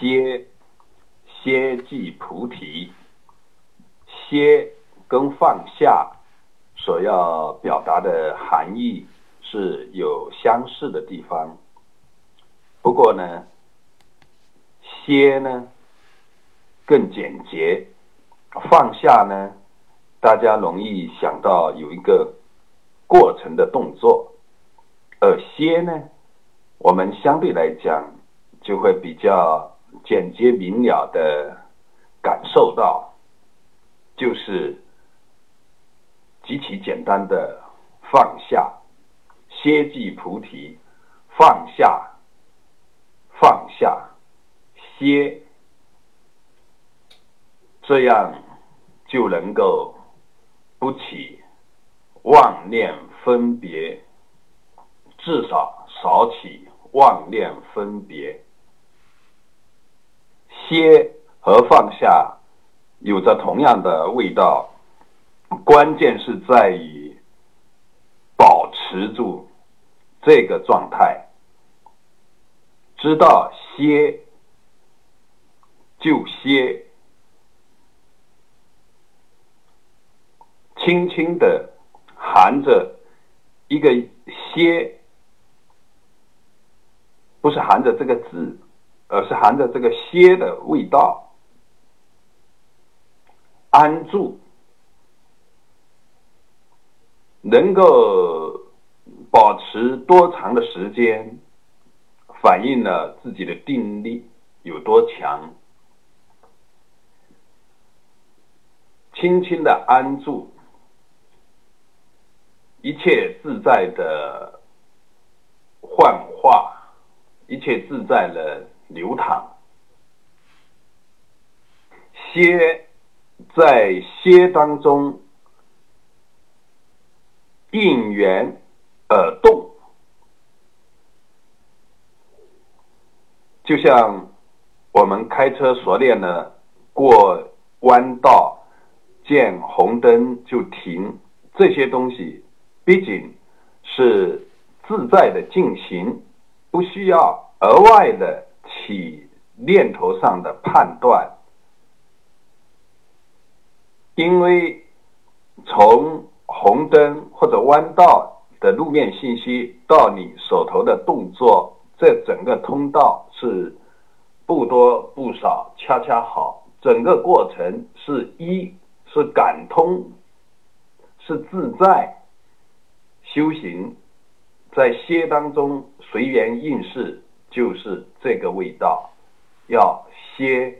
歇，歇即菩提。歇跟放下所要表达的含义是有相似的地方。不过呢，歇呢更简洁，放下呢，大家容易想到有一个过程的动作，而歇呢，我们相对来讲就会比较简洁明了的感受到，就是极其简单的放下，歇即菩提，放下。放下，歇，这样就能够不起妄念分别，至少少起妄念分别。歇和放下有着同样的味道，关键是在于保持住这个状态。知道歇就歇，轻轻的含着一个歇，不是含着这个字，而是含着这个歇的味道，安住，能够保持多长的时间？反映了自己的定力有多强，轻轻的安住，一切自在的幻化，一切自在的流淌，歇在歇当中应缘而动。就像我们开车熟练了，过弯道见红灯就停，这些东西毕竟是自在的进行，不需要额外的起念头上的判断，因为从红灯或者弯道的路面信息到你手头的动作。这整个通道是不多不少，恰恰好。整个过程是一是感通，是自在修行，在歇当中随缘应事，就是这个味道。要歇